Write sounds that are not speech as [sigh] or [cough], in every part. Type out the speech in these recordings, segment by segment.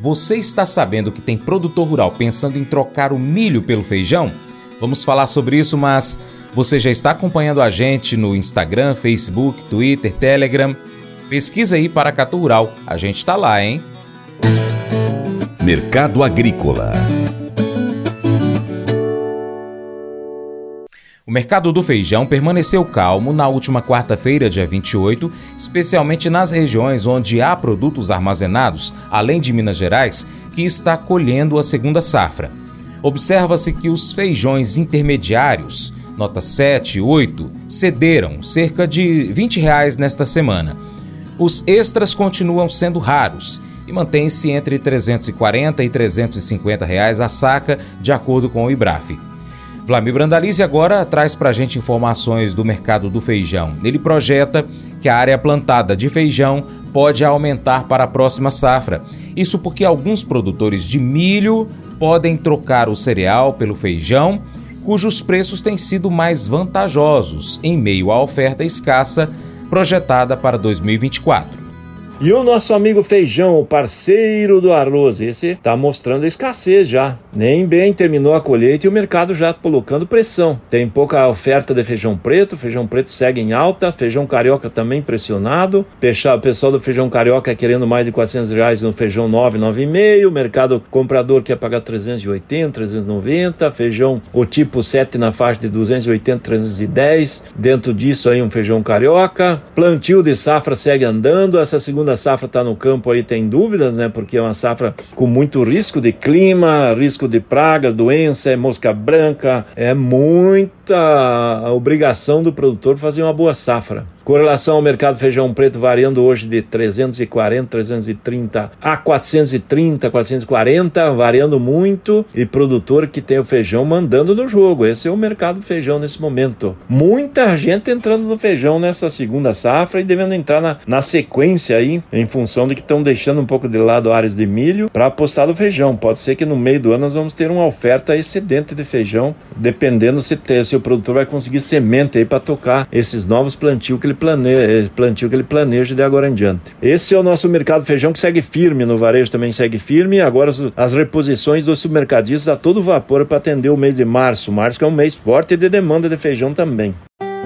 Você está sabendo que tem produtor rural pensando em trocar o milho pelo feijão? Vamos falar sobre isso, mas você já está acompanhando a gente no Instagram, Facebook, Twitter, Telegram? Pesquisa aí Paracatu Rural. A gente está lá, hein? Mercado Agrícola O mercado do feijão permaneceu calmo na última quarta-feira, dia 28, especialmente nas regiões onde há produtos armazenados, além de Minas Gerais, que está colhendo a segunda safra. Observa-se que os feijões intermediários, nota 7 e 8, cederam cerca de 20 reais nesta semana. Os extras continuam sendo raros e mantêm-se entre R$ 340 e 350 reais a saca, de acordo com o IBRAF. Vlamir Brandalize agora traz para a gente informações do mercado do feijão. Ele projeta que a área plantada de feijão pode aumentar para a próxima safra. Isso porque alguns produtores de milho podem trocar o cereal pelo feijão, cujos preços têm sido mais vantajosos em meio à oferta escassa projetada para 2024. E o nosso amigo Feijão, o parceiro do arroz, esse está mostrando a escassez já. Nem bem terminou a colheita e o mercado já colocando pressão. Tem pouca oferta de feijão preto, feijão preto segue em alta, feijão carioca também pressionado. O pessoal do feijão carioca querendo mais de 400 reais no feijão 9, 9,5. Mercado comprador quer pagar 380, 390. Feijão o tipo 7 na faixa de 280, 310. Dentro disso aí um feijão carioca. Plantio de safra segue andando. Essa segunda segunda safra está no campo aí tem dúvidas, né? Porque é uma safra com muito risco de clima, risco de pragas, doença, é mosca branca, é muita obrigação do produtor fazer uma boa safra. Com relação ao mercado feijão preto, variando hoje de 340, 330 a 430, 440, variando muito, e produtor que tem o feijão mandando no jogo. Esse é o mercado feijão nesse momento. Muita gente entrando no feijão nessa segunda safra e devendo entrar na, na sequência aí, em função de que estão deixando um pouco de lado áreas de milho para apostar no feijão. Pode ser que no meio do ano nós vamos ter uma oferta excedente de feijão, dependendo se, ter, se o produtor vai conseguir semente aí para tocar esses novos plantios que ele plane... plantio que ele planeja de agora em diante. Esse é o nosso mercado feijão que segue firme, no varejo também segue firme. Agora as reposições dos supermercadistas a todo vapor para atender o mês de março. Março que é um mês forte de demanda de feijão também.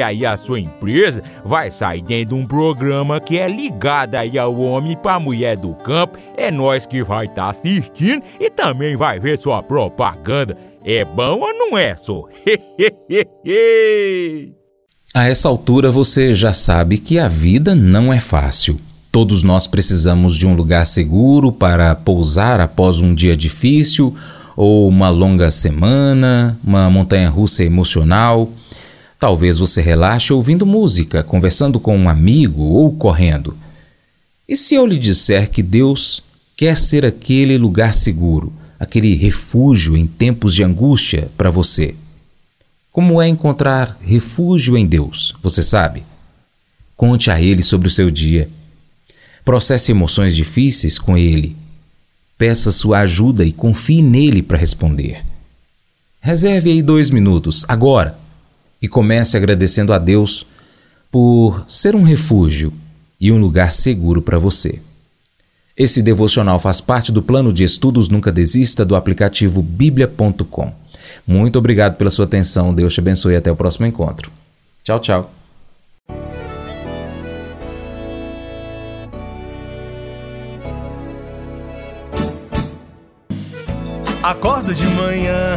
aí a sua empresa vai sair dentro de um programa que é ligado aí ao homem para mulher do campo. É nós que vai estar tá assistindo e também vai ver sua propaganda. É bom ou não é, só? [laughs] A essa altura você já sabe que a vida não é fácil. Todos nós precisamos de um lugar seguro para pousar após um dia difícil ou uma longa semana, uma montanha russa emocional. Talvez você relaxe ouvindo música, conversando com um amigo ou correndo. E se eu lhe disser que Deus quer ser aquele lugar seguro, aquele refúgio em tempos de angústia para você? Como é encontrar refúgio em Deus, você sabe? Conte a Ele sobre o seu dia. Processe emoções difíceis com Ele. Peça sua ajuda e confie nele para responder. Reserve aí dois minutos, agora e comece agradecendo a Deus por ser um refúgio e um lugar seguro para você. Esse devocional faz parte do plano de estudos Nunca Desista do aplicativo bíblia.com. Muito obrigado pela sua atenção, Deus te abençoe e até o próximo encontro. Tchau, tchau. Acordo de manhã